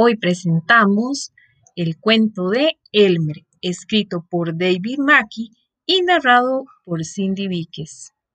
Hoy presentamos el cuento de Elmer, escrito por David Mackey y narrado por Cindy Víquez.